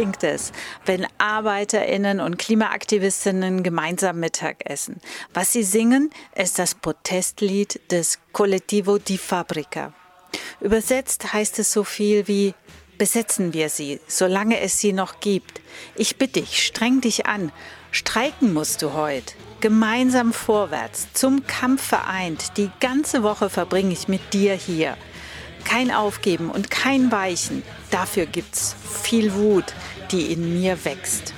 Klingt es, wenn Arbeiterinnen und Klimaaktivistinnen gemeinsam Mittag essen. Was sie singen, ist das Protestlied des Collettivo di Fabrica. Übersetzt heißt es so viel wie Besetzen wir sie, solange es sie noch gibt. Ich bitte dich, streng dich an. Streiken musst du heute. Gemeinsam vorwärts, zum Kampf vereint. Die ganze Woche verbringe ich mit dir hier. Kein Aufgeben und kein Weichen. Dafür gibt's viel Wut, die in mir wächst.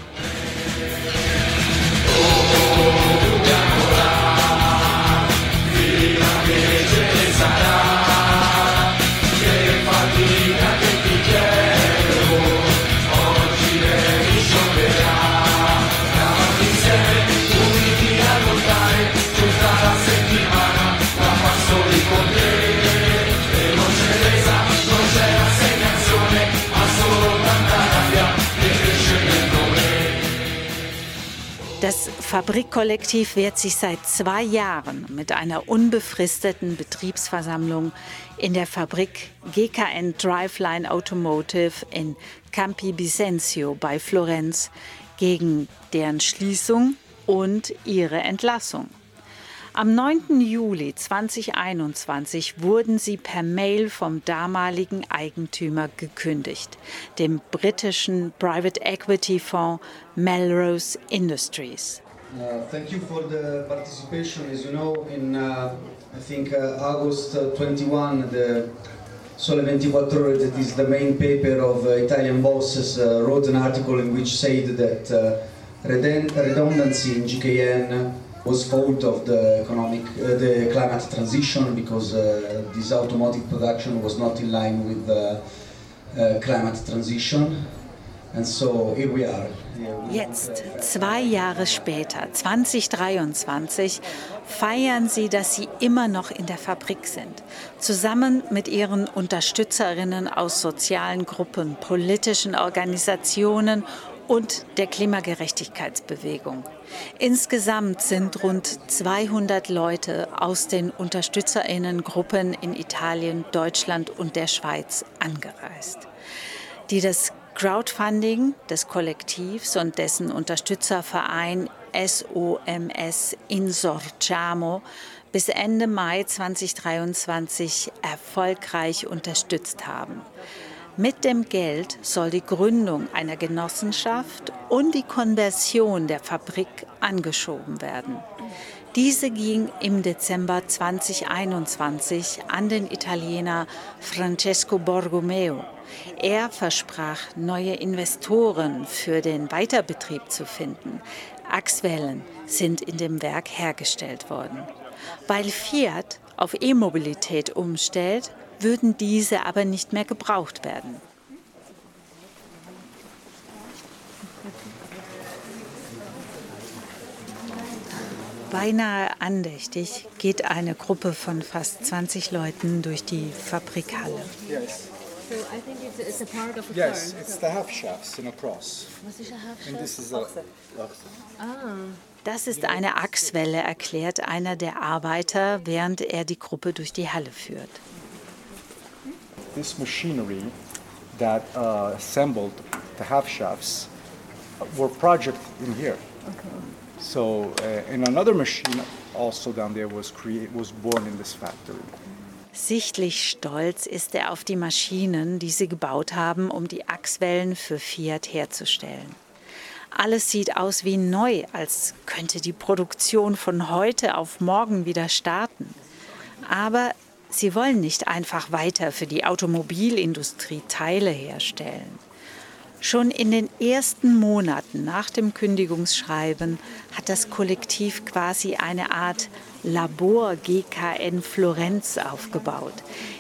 Das Fabrikkollektiv wehrt sich seit zwei Jahren mit einer unbefristeten Betriebsversammlung in der Fabrik GKN Driveline Automotive in Campi Bisenzio bei Florenz gegen deren Schließung und ihre Entlassung. Am 9. Juli 2021 wurden sie per Mail vom damaligen Eigentümer gekündigt, dem britischen Private Equity Fonds Melrose Industries. Uh, thank you for the participation. As you know, in uh, I think uh, August 21, the Sole 24 Ore, that is the main paper of uh, Italian bosses, uh, wrote an article in which said that uh, redundancy in GKN was fault of the economic, uh, the climate transition because uh, this automotive production was not in line with the uh, climate transition. And so here we are. Jetzt, zwei Jahre später, 2023, feiern sie, dass sie immer noch in der Fabrik sind. Zusammen mit ihren Unterstützerinnen aus sozialen Gruppen, politischen Organisationen und der Klimagerechtigkeitsbewegung. Insgesamt sind rund 200 Leute aus den Unterstützerinnengruppen in Italien, Deutschland und der Schweiz angereist, die das Crowdfunding des Kollektivs und dessen Unterstützerverein SOMS Insorciamo bis Ende Mai 2023 erfolgreich unterstützt haben. Mit dem Geld soll die Gründung einer Genossenschaft und die Konversion der Fabrik angeschoben werden. Diese ging im Dezember 2021 an den Italiener Francesco Borgomeo. Er versprach, neue Investoren für den Weiterbetrieb zu finden. Achswellen sind in dem Werk hergestellt worden. Weil Fiat auf E-Mobilität umstellt, würden diese aber nicht mehr gebraucht werden. Beinahe andächtig geht eine Gruppe von fast 20 Leuten durch die Fabrikhalle. Yes. So I think it's, it's a part of a yes, car. it's the half shafts in a cross. Was ist ein half shaft? And this is a, ah. Das ist eine Achswelle, erklärt einer der Arbeiter, während er die Gruppe durch die Halle führt this machinery that uh, assembled the half shafts were projected in here. Okay. So, uh, and another machine also down there was create, was born in this factory. Sichtlich stolz ist er auf die Maschinen, die sie gebaut haben, um die Achswellen für Fiat herzustellen. Alles sieht aus wie neu, als könnte die Produktion von heute auf morgen wieder starten. Aber Sie wollen nicht einfach weiter für die Automobilindustrie Teile herstellen. Schon in den ersten Monaten nach dem Kündigungsschreiben hat das Kollektiv quasi eine Art Labor GKN Florenz aufgebaut.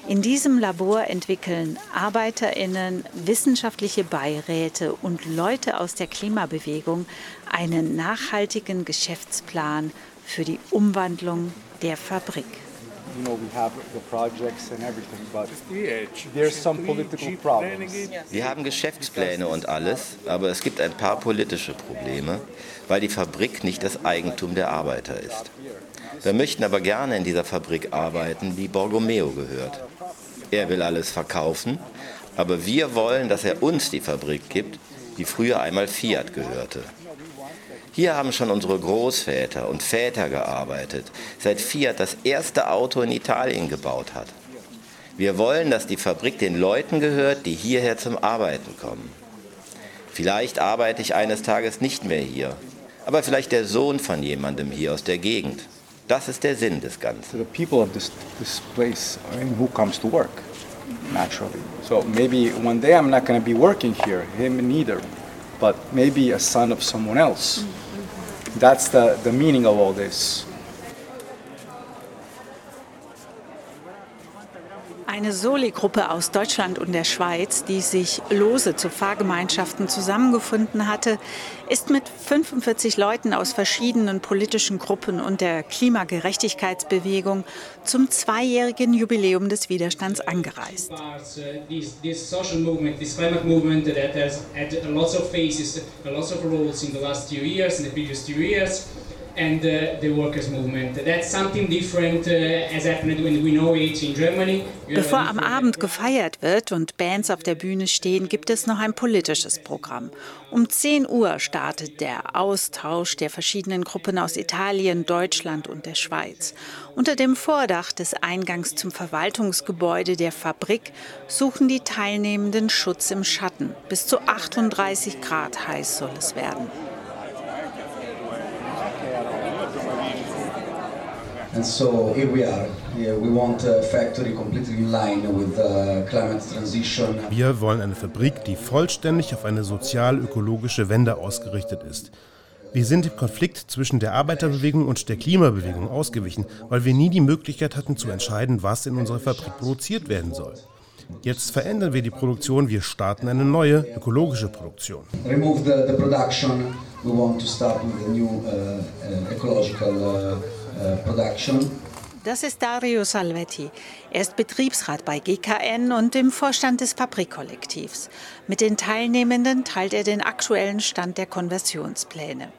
In diesem Labor entwickeln Arbeiterinnen, wissenschaftliche Beiräte und Leute aus der Klimabewegung einen nachhaltigen Geschäftsplan für die Umwandlung der Fabrik you know, we have the projects and everything, but there's some political problems. Wir haben Geschäftspläne und alles, aber es gibt ein paar politische Probleme, weil die Fabrik nicht das Eigentum der Arbeiter ist. Wir möchten aber gerne in dieser Fabrik arbeiten, wie Borgomeo gehört. Er will alles verkaufen, aber wir wollen, dass er uns die Fabrik gibt, die früher einmal Fiat gehörte. Hier haben schon unsere Großväter und Väter gearbeitet, seit Fiat das erste Auto in Italien gebaut hat. Wir wollen, dass die Fabrik den Leuten gehört, die hierher zum Arbeiten kommen. Vielleicht arbeite ich eines Tages nicht mehr hier, aber vielleicht der Sohn von jemandem hier aus der Gegend. Das ist der Sinn des Ganzen. The people of this, this place, I mean, who comes to work, naturally. So maybe one day I'm not going to be working here, him neither, but maybe a son of someone else. That's the, the meaning of all this. Eine Soli-Gruppe aus Deutschland und der Schweiz, die sich lose zu Fahrgemeinschaften zusammengefunden hatte, ist mit 45 Leuten aus verschiedenen politischen Gruppen und der Klimagerechtigkeitsbewegung zum zweijährigen Jubiläum des Widerstands angereist. And uh, the workers' movement. That's something different uh, as happened when we know it in Germany. Bevor am Abend gefeiert wird und Bands auf der Bühne stehen, gibt es noch ein politisches Programm. Um 10 Uhr startet der Austausch der verschiedenen Gruppen aus Italien, Deutschland und der Schweiz. Unter dem Vordach des Eingangs zum Verwaltungsgebäude der Fabrik suchen die Teilnehmenden Schutz im Schatten. Bis zu 38 Grad heiß soll es werden. And so here we are. Yeah, we want a factory completely in line with uh, climate transition. Wir wollen eine Fabrik, die vollständig auf eine sozial-ökologische Wende ausgerichtet ist. Wir sind dem Konflikt zwischen der Arbeiterbewegung und der Klimabewegung ausgewichen, weil wir nie die Möglichkeit hatten zu entscheiden, was in unserer Fabrik produziert werden soll. Jetzt verändern wir die Produktion, wir starten eine neue ökologische Produktion. Remove the, the production. We want to start with a new uh, uh, ecological uh, production. Das ist Dario Salvetti. Er ist Betriebsrat bei GKN und im Vorstand des Fabrikkollektivs. Mit den Teilnehmenden teilt er den aktuellen Stand der Konversionspläne.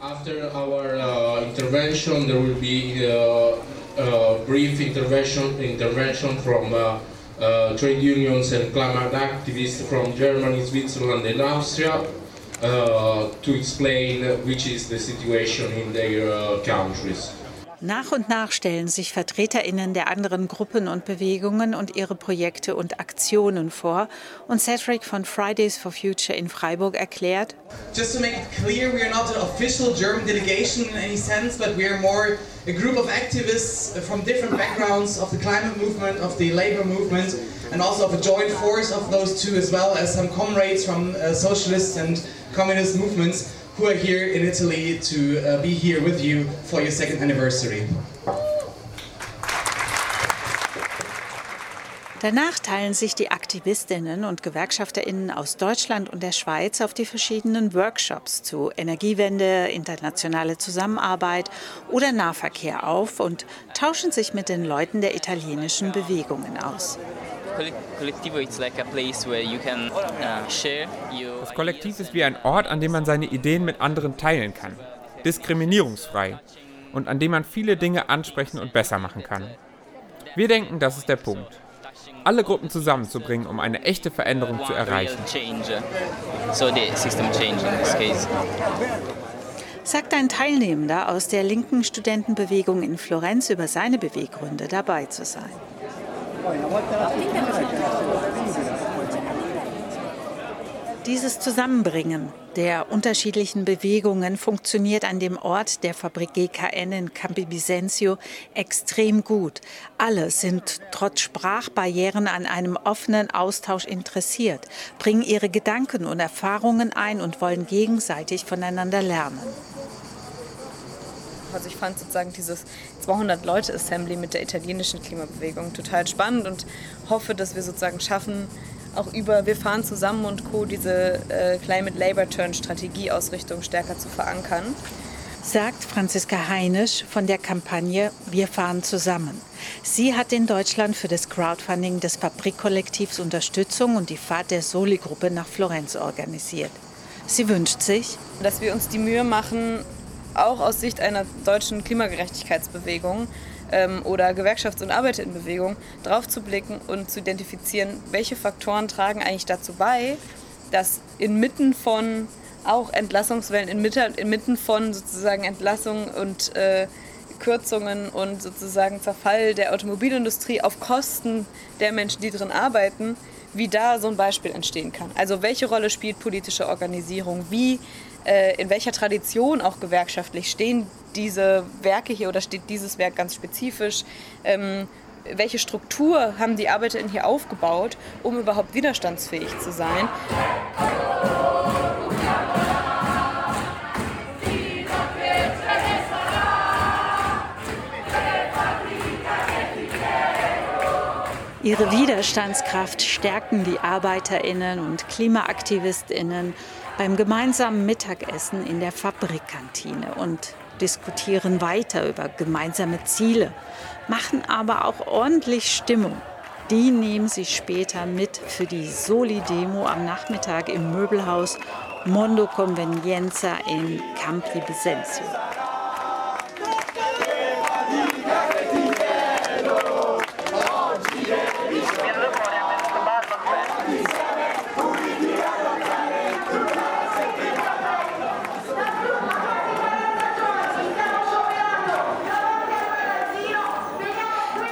After our uh, intervention, there will be a uh, uh, brief intervention, intervention from uh, uh, trade unions and climate activists from Germany, Switzerland, and Austria uh, to explain which is the situation in their uh, countries. Nach und nach stellen sich VertreterInnen der anderen Gruppen und Bewegungen und ihre Projekte und Aktionen vor. Und Cedric von Fridays for Future in Freiburg erklärt: Just to make it clear, we are not an official German delegation in any sense, but we are more a group of activists from different backgrounds of the climate movement, of the labor movement, and also of a joint force of those two, as well as some comrades from uh, socialist and communist movements who are here in Italy to uh, be here with you for your second anniversary. Danach teilen sich die Aktivistinnen und Gewerkschafterinnen aus Deutschland und der Schweiz auf die verschiedenen Workshops zu Energiewende, internationale Zusammenarbeit oder Nahverkehr auf und tauschen sich mit den Leuten der italienischen Bewegungen aus. Das Kollektiv ist wie ein Ort, an dem man seine Ideen mit anderen teilen kann. Diskriminierungsfrei. Und an dem man viele Dinge ansprechen und besser machen kann. Wir denken, das ist der Punkt. Alle Gruppen zusammenzubringen, um eine echte Veränderung zu erreichen. Sagt ein Teilnehmender aus der linken Studentenbewegung in Florenz über seine Beweggründe, dabei zu sein. Dieses Zusammenbringen der unterschiedlichen Bewegungen funktioniert an dem Ort der Fabrik GKN in Campi Bisenzio extrem gut. Alle sind trotz Sprachbarrieren an einem offenen Austausch interessiert, bringen ihre Gedanken und Erfahrungen ein und wollen gegenseitig voneinander lernen. Also ich fand sozusagen dieses 200-Leute-Assembly mit der italienischen Klimabewegung total spannend und hoffe, dass wir sozusagen schaffen, auch über Wir fahren zusammen und Co. diese äh, Climate Labor Turn Strategieausrichtung stärker zu verankern. Sagt Franziska Heinisch von der Kampagne Wir fahren zusammen. Sie hat in Deutschland für das Crowdfunding des Fabrikkollektivs Unterstützung und die Fahrt der Soli-Gruppe nach Florenz organisiert. Sie wünscht sich, dass wir uns die Mühe machen, auch aus Sicht einer deutschen Klimagerechtigkeitsbewegung ähm, oder Gewerkschafts- und Arbeiterinnenbewegung drauf zu blicken und zu identifizieren, welche Faktoren tragen eigentlich dazu bei, dass inmitten von auch Entlassungswellen, inmitten von sozusagen Entlassungen und äh, Kürzungen und sozusagen Zerfall der Automobilindustrie auf Kosten der Menschen, die drin arbeiten, wie da so ein Beispiel entstehen kann. Also welche Rolle spielt politische Organisierung? Wie, in welcher Tradition auch gewerkschaftlich stehen diese Werke hier oder steht dieses Werk ganz spezifisch? Ähm, welche Struktur haben die ArbeiterInnen hier aufgebaut, um überhaupt widerstandsfähig zu sein? Ihre Widerstandskraft stärken die Arbeiterinnen und Klimaaktivistinnen beim gemeinsamen Mittagessen in der Fabrikkantine und diskutieren weiter über gemeinsame Ziele, machen aber auch ordentlich Stimmung. Die nehmen sie später mit für die Soli-Demo am Nachmittag im Möbelhaus Mondo Convenienza in Campi Bisenzio.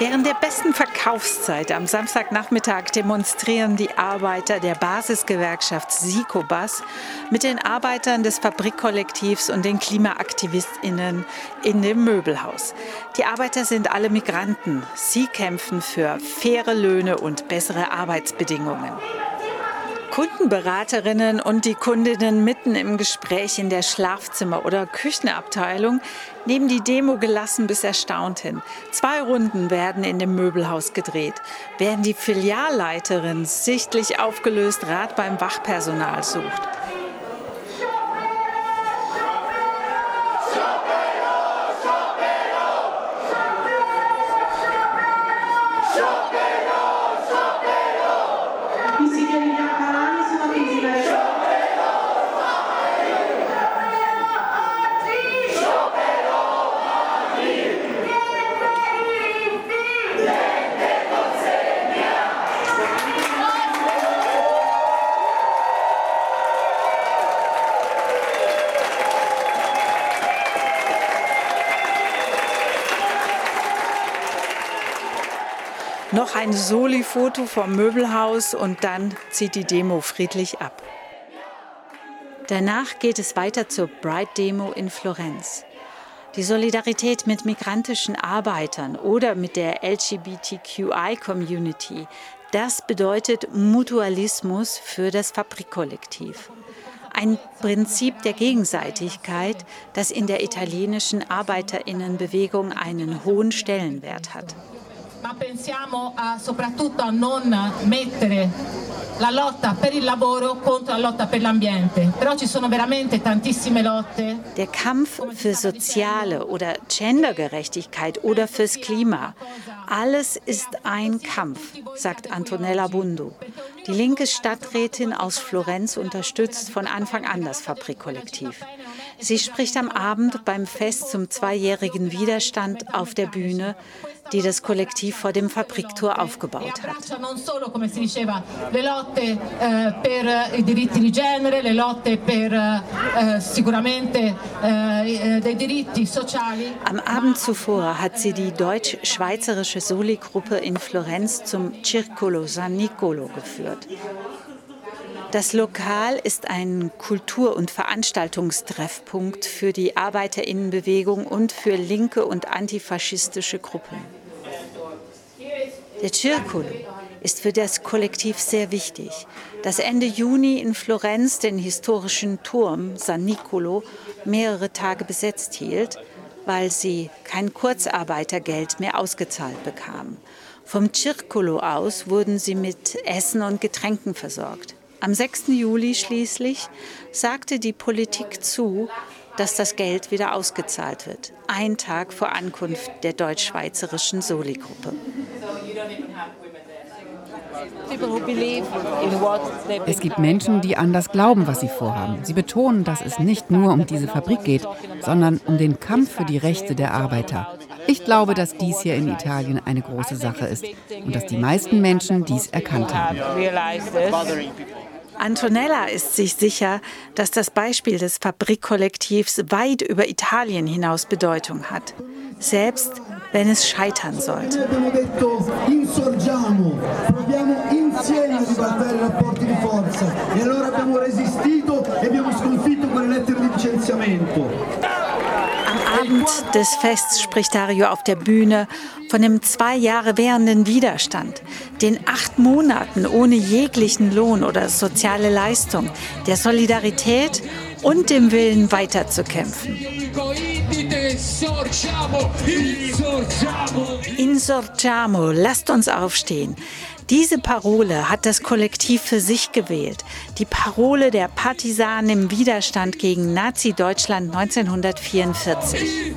Während der besten Verkaufszeit am Samstagnachmittag demonstrieren die Arbeiter der Basisgewerkschaft Sikobas mit den Arbeitern des Fabrikkollektivs und den KlimaaktivistInnen in dem Möbelhaus. Die Arbeiter sind alle Migranten. Sie kämpfen für faire Löhne und bessere Arbeitsbedingungen. Kundenberaterinnen und die Kundinnen mitten im Gespräch in der Schlafzimmer- oder Küchenabteilung nehmen die Demo gelassen bis erstaunt hin. Zwei Runden werden in dem Möbelhaus gedreht, während die Filialleiterin sichtlich aufgelöst Rat beim Wachpersonal sucht. Ein Soli-Foto vom Möbelhaus und dann zieht die Demo friedlich ab. Danach geht es weiter zur Bright Demo in Florenz. Die Solidarität mit migrantischen Arbeitern oder mit der LGBTQI-Community, das bedeutet Mutualismus für das Fabrikkollektiv. Ein Prinzip der Gegenseitigkeit, das in der italienischen Arbeiterinnenbewegung einen hohen Stellenwert hat ma pensiamo a, soprattutto a non mettere la lotta per il lavoro contro la lotta per l'ambiente. Però ci sono veramente tantissime lotte. Der Kampf für soziale oder Gendergerechtigkeit oder fürs Klima. Alles ist ein Kampf, sagt Antonella Bundu. Die linke Stadträtin aus Florenz unterstützt von Anfang an das Fabrikkollektiv. Sie spricht am Abend beim Fest zum zweijährigen Widerstand auf der Bühne die das Kollektiv vor dem Fabriktor aufgebaut hat. Am Abend zuvor hat sie die deutsch-schweizerische Soli-Gruppe in Florenz zum Circolo San Nicolo geführt. Das Lokal ist ein Kultur- und Veranstaltungstreffpunkt für die Arbeiterinnenbewegung und für linke und antifaschistische Gruppen. Der Circolo ist für das Kollektiv sehr wichtig, das Ende Juni in Florenz den historischen Turm San Nicolo mehrere Tage besetzt hielt, weil sie kein Kurzarbeitergeld mehr ausgezahlt bekamen. Vom Circolo aus wurden sie mit Essen und Getränken versorgt. Am 6. Juli schließlich sagte die Politik zu, dass das Geld wieder ausgezahlt wird. Ein Tag vor Ankunft der deutsch-schweizerischen Soli-Gruppe. Es gibt Menschen, die an das glauben, was sie vorhaben. Sie betonen, dass es nicht nur um diese Fabrik geht, sondern um den Kampf für die Rechte der Arbeiter. Ich glaube, dass dies hier in Italien eine große Sache ist und dass die meisten Menschen dies erkannt haben. Antonella ist sich sicher, dass das Beispiel des Fabrikkollektivs weit über Italien hinaus Bedeutung hat, selbst wenn es scheitern sollte. Am Abend des Fests spricht Dario auf der Bühne von dem zwei Jahre währenden Widerstand, den acht Monaten ohne jeglichen Lohn oder soziale Leistung, der Solidarität und dem Willen weiterzukämpfen. Insorgiamo, lasst uns aufstehen. Diese Parole hat das Kollektiv für sich gewählt. Die Parole der Partisanen im Widerstand gegen Nazi-Deutschland 1944.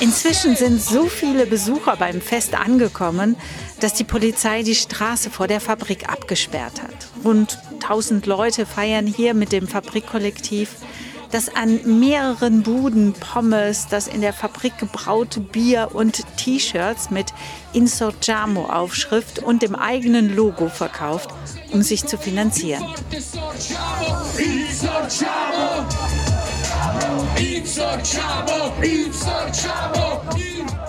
Inzwischen sind so viele Besucher beim Fest angekommen, dass die Polizei die Straße vor der Fabrik abgesperrt hat. Rund 1000 Leute feiern hier mit dem Fabrikkollektiv dass an mehreren Buden Pommes, das in der Fabrik gebraute Bier und T-Shirts mit Insorgiamo-Aufschrift und dem eigenen Logo verkauft, um sich zu finanzieren. Insorgiamo! Insorgiamo! Insorgiamo!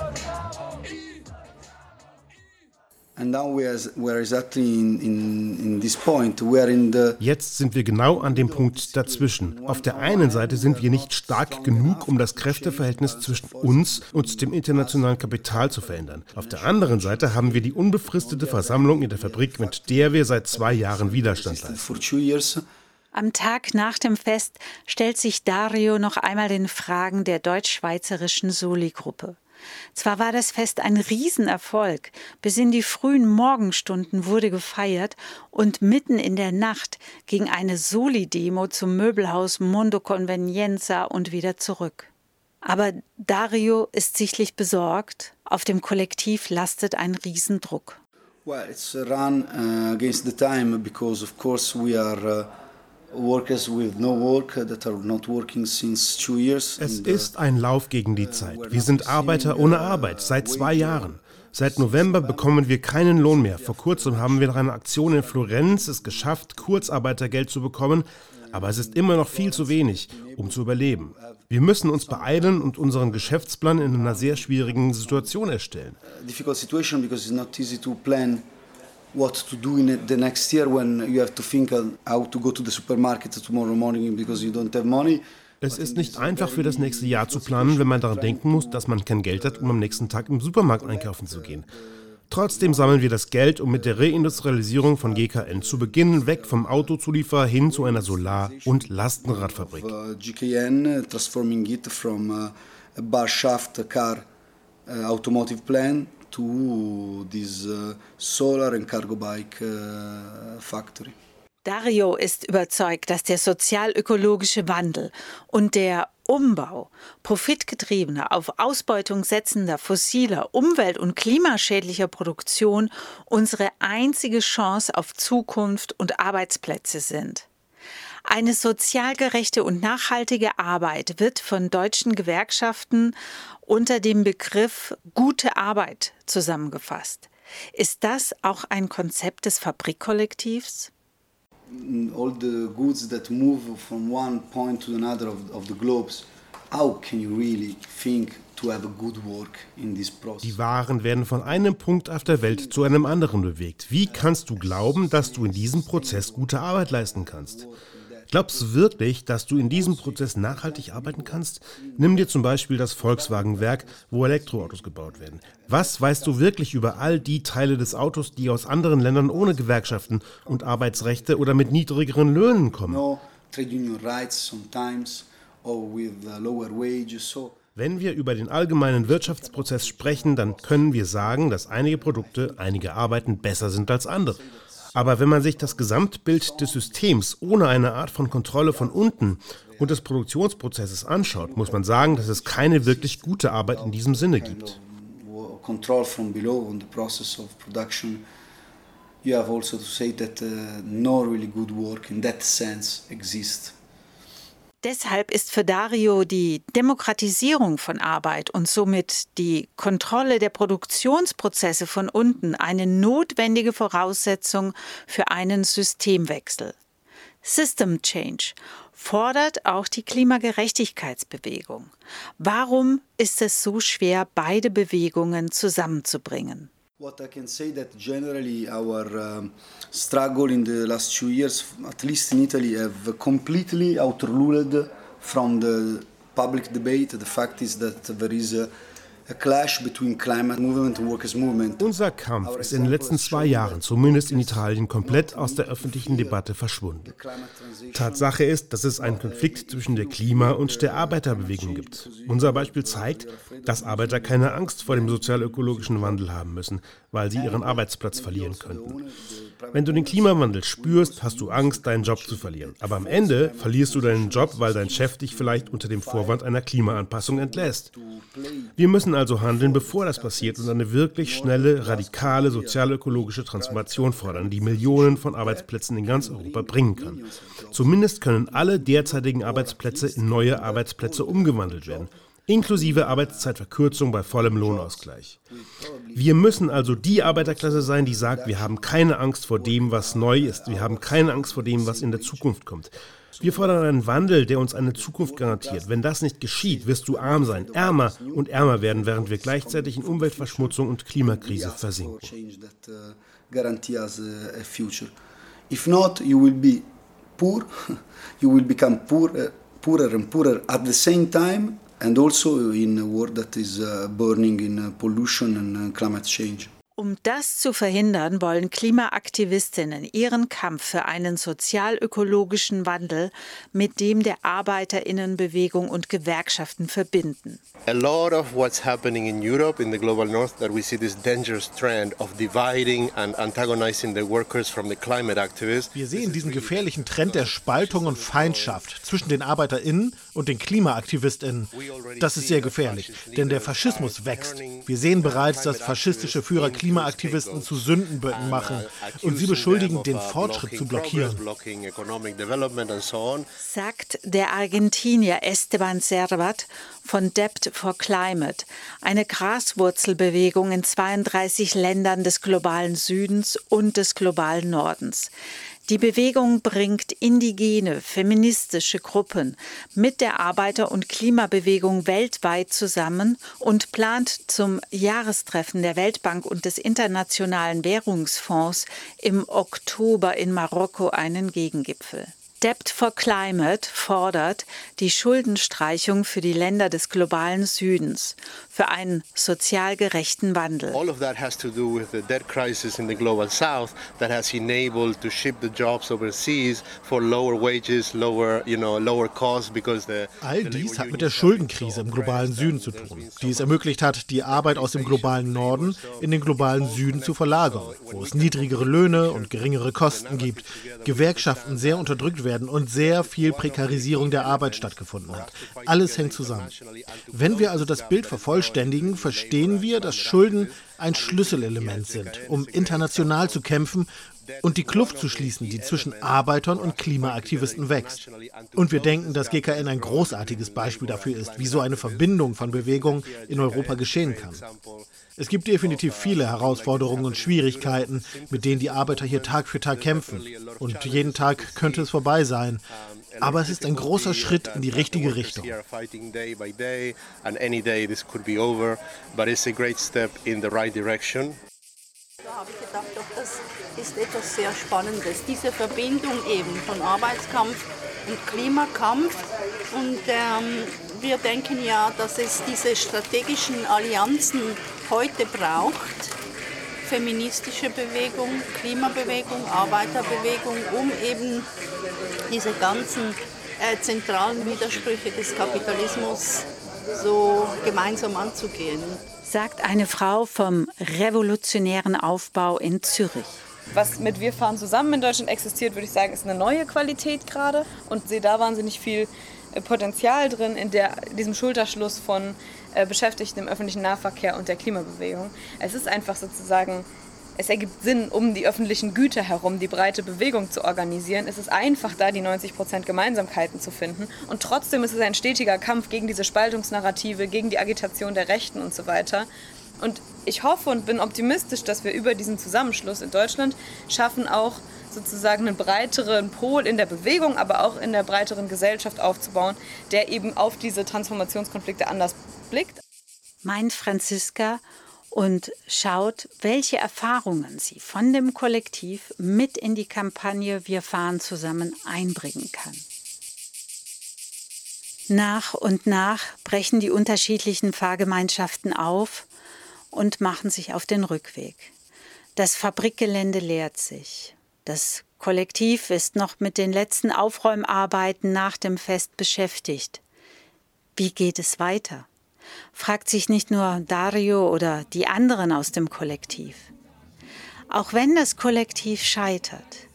Jetzt sind wir genau an dem Punkt dazwischen. Auf der einen Seite sind wir nicht stark genug, um das Kräfteverhältnis zwischen uns und dem internationalen Kapital zu verändern. Auf der anderen Seite haben wir die unbefristete Versammlung in der Fabrik, mit der wir seit zwei Jahren Widerstand leisten. Am Tag nach dem Fest stellt sich Dario noch einmal den Fragen der deutsch-schweizerischen Soli-Gruppe. Zwar war das Fest ein Riesenerfolg, bis in die frühen Morgenstunden wurde gefeiert und mitten in der Nacht ging eine Soli-Demo zum Möbelhaus Mondo Convenienza und wieder zurück. Aber Dario ist sichtlich besorgt, auf dem Kollektiv lastet ein Riesendruck. Well, it's a run uh, against the time because of course we are uh es ist ein Lauf gegen die Zeit. Wir sind Arbeiter ohne Arbeit seit zwei Jahren. Seit November bekommen wir keinen Lohn mehr. Vor kurzem haben wir nach einer Aktion in Florenz es geschafft, Kurzarbeitergeld zu bekommen, aber es ist immer noch viel zu wenig, um zu überleben. Wir müssen uns beeilen und unseren Geschäftsplan in einer sehr schwierigen Situation erstellen. Difficult situation because it's not easy to plan what to do in the next year when you have to think how to go to the supermarket tomorrow morning because you don't have money. Es ist nicht einfach für das nächste Jahr zu planen, wenn man daran denken muss, dass man kein Geld hat, um am nächsten Tag im Supermarkt einkaufen zu gehen. Trotzdem sammeln wir das Geld, um mit der Reindustrialisierung von GKN zu beginnen, weg vom Autozulieferer hin zu einer Solar- und Lastenradfabrik. GKN transforming it from a bar shaft car automotive plant to this uh, solar and cargo bike uh, factory. Dario ist überzeugt, dass der sozial-ökologische Wandel und der Umbau profitgetriebener, auf Ausbeutung setzender fossiler, umwelt- und klimaschädlicher Produktion unsere einzige Chance auf Zukunft und Arbeitsplätze sind. Eine sozial gerechte und nachhaltige Arbeit wird von deutschen Gewerkschaften unter dem Begriff gute Arbeit zusammengefasst. Ist das auch ein Konzept des Fabrikkollektivs? All the goods that move from one point to another of, of the globes, how can you really think die Waren werden von einem Punkt auf der Welt zu einem anderen bewegt. Wie kannst du glauben, dass du in diesem Prozess gute Arbeit leisten kannst? Glaubst du wirklich, dass du in diesem Prozess nachhaltig arbeiten kannst? Nimm dir zum Beispiel das Volkswagen-Werk, wo Elektroautos gebaut werden. Was weißt du wirklich über all die Teile des Autos, die aus anderen Ländern ohne Gewerkschaften und Arbeitsrechte oder mit niedrigeren Löhnen kommen? Uh, Wenn wir über den allgemeinen Wirtschaftsprozess sprechen, dann können wir sagen, dass einige Produkte, einige Arbeiten besser sind als andere. Aber wenn man sich das Gesamtbild des Systems ohne eine Art von Kontrolle von unten und des Produktionsprozesses anschaut, muss man sagen, dass es keine wirklich gute Arbeit in diesem Sinne gibt. You have also to say that uh, no really good work in that sense exists. Deshalb ist für Dario die Demokratisierung von Arbeit und somit die Kontrolle der Produktionsprozesse von unten eine notwendige Voraussetzung für einen Systemwechsel. System Change fordert auch die Klimagerechtigkeitsbewegung. Warum ist es so schwer, beide Bewegungen zusammenzubringen? What I can say that generally our um, struggle in the last two years, at least in Italy, have completely outruled from the public debate. The fact is that there is a unser Kampf ist in den letzten zwei Jahren, zumindest in Italien, komplett aus der öffentlichen Debatte verschwunden. Tatsache ist, dass es einen Konflikt zwischen der Klima- und der Arbeiterbewegung gibt. Unser Beispiel zeigt, dass Arbeiter keine Angst vor dem sozialökologischen Wandel haben müssen, weil sie ihren Arbeitsplatz verlieren könnten. Wenn du den Klimawandel spürst, hast du Angst, deinen Job zu verlieren. Aber am Ende verlierst du deinen Job, weil dein Chef dich vielleicht unter dem Vorwand einer Klimaanpassung entlässt. Wir müssen also handeln, bevor das passiert und eine wirklich schnelle, radikale sozialökologische Transformation fordern, die Millionen von Arbeitsplätzen in ganz Europa bringen kann. Zumindest können alle derzeitigen Arbeitsplätze in neue Arbeitsplätze umgewandelt werden inklusive Arbeitszeitverkürzung bei vollem Lohnausgleich. Wir müssen also die Arbeiterklasse sein, die sagt, wir haben keine Angst vor dem, was neu ist, wir haben keine Angst vor dem, was in der Zukunft kommt. Wir fordern einen Wandel, der uns eine Zukunft garantiert. Wenn das nicht geschieht, wirst du arm sein, ärmer und ärmer werden, während wir gleichzeitig in Umweltverschmutzung und Klimakrise versinken. If not, you will be poor, you will become poor, poorer and poorer at the same time and also in a world that is uh, burning in uh, pollution and uh, climate change. Um das zu verhindern, wollen Klimaaktivistinnen ihren Kampf für einen sozial-ökologischen Wandel mit dem der Arbeiterinnenbewegung und Gewerkschaften verbinden. A lot of what's happening in Europe, in the global north, that we see this dangerous trend of dividing and antagonizing the workers from the climate activists. Wir sehen diesen gefährlichen Trend der Spaltung und Feindschaft zwischen den ArbeiterInnen und den KlimaaktivistInnen. Das ist sehr gefährlich, denn der Faschismus wächst. Wir sehen bereits, dass faschistische Führer Klima Klimaaktivisten zu Sündenböcken machen und sie beschuldigen, den Fortschritt zu blockieren. Sagt der Argentinier Esteban Servat von Debt for Climate, eine Graswurzelbewegung in 32 Ländern des globalen Südens und des globalen Nordens. Die Bewegung bringt indigene, feministische Gruppen mit der Arbeiter- und Klimabewegung weltweit zusammen und plant zum Jahrestreffen der Weltbank und des Internationalen Währungsfonds im Oktober in Marokko einen Gegengipfel. Debt for Climate fordert die Schuldenstreichung für die Länder des globalen Südens für einen sozial gerechten Wandel. All of that has to do with the debt crisis in the global south that has enabled to ship the jobs overseas for lower wages, lower, you know, lower costs because the All dies hat mit der Schuldenkrise im globalen Süden zu tun, die es ermöglicht hat, die Arbeit aus dem globalen Norden in den globalen Süden zu verlagern, wo es niedrigere Löhne und geringere Kosten gibt, Gewerkschaften sehr unterdrückt werden werden und sehr viel Prekarisierung der Arbeit stattgefunden hat. Alles hängt zusammen. Wenn wir also das Bild vervollständigen, verstehen wir, dass Schulden ein Schlüsselelement sind, um international zu kämpfen und die Kluft zu schließen, die zwischen Arbeitern und Klimaaktivisten wächst. Und wir denken, dass GKN ein großartiges Beispiel dafür ist, wie so eine Verbindung von Bewegungen in Europa geschehen kann. Es gibt definitiv viele Herausforderungen und Schwierigkeiten, mit denen die Arbeiter hier Tag für Tag kämpfen. Und jeden Tag könnte es vorbei sein. Aber es ist ein großer Schritt in die richtige Richtung. Da habe ich gedacht, doch, das ist etwas sehr Spannendes. Diese Verbindung eben von Arbeitskampf und Klimakampf. Und ähm, wir denken ja, dass es diese strategischen Allianzen heute braucht. Feministische Bewegung, Klimabewegung, Arbeiterbewegung, um eben diese ganzen äh, zentralen Widersprüche des Kapitalismus so gemeinsam anzugehen sagt eine Frau vom revolutionären Aufbau in Zürich. Was mit Wir fahren zusammen in Deutschland existiert, würde ich sagen, ist eine neue Qualität gerade und sehe da wahnsinnig viel äh, Potenzial drin in der, diesem Schulterschluss von äh, Beschäftigten im öffentlichen Nahverkehr und der Klimabewegung. Es ist einfach sozusagen es ergibt Sinn, um die öffentlichen Güter herum die breite Bewegung zu organisieren. Es ist einfach, da die 90 Prozent Gemeinsamkeiten zu finden. Und trotzdem ist es ein stetiger Kampf gegen diese Spaltungsnarrative, gegen die Agitation der Rechten und so weiter. Und ich hoffe und bin optimistisch, dass wir über diesen Zusammenschluss in Deutschland schaffen, auch sozusagen einen breiteren Pol in der Bewegung, aber auch in der breiteren Gesellschaft aufzubauen, der eben auf diese Transformationskonflikte anders blickt. Meint Franziska und schaut, welche Erfahrungen sie von dem Kollektiv mit in die Kampagne Wir fahren zusammen einbringen kann. Nach und nach brechen die unterschiedlichen Fahrgemeinschaften auf und machen sich auf den Rückweg. Das Fabrikgelände leert sich. Das Kollektiv ist noch mit den letzten Aufräumarbeiten nach dem Fest beschäftigt. Wie geht es weiter? fragt sich nicht nur Dario oder die anderen aus dem Kollektiv. Auch wenn das Kollektiv scheitert,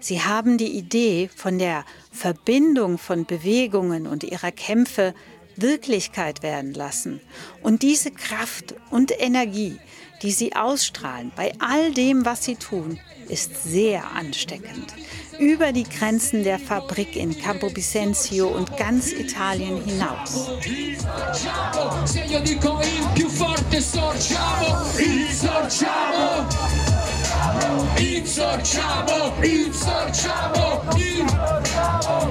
sie haben die Idee von der Verbindung von Bewegungen und ihrer Kämpfe Wirklichkeit werden lassen. Und diese Kraft und Energie, die sie ausstrahlen bei all dem, was sie tun, ist sehr ansteckend. Über die Grenzen der Fabrik in Campo Vicenzio und ganz Italien hinaus. Insorciamo, insorciamo, in,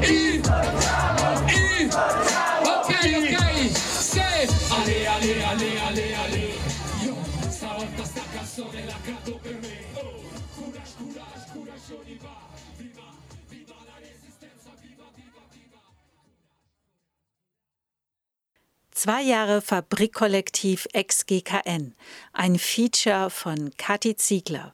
in, in, ok, se, ale, ale, ale, ale, ale, io stavolta sta canzone la canto per me, oh, courage, courage, courage, on y va. Zwei Jahre Fabrikkollektiv ex-GKN, ein Feature von Kathi Ziegler.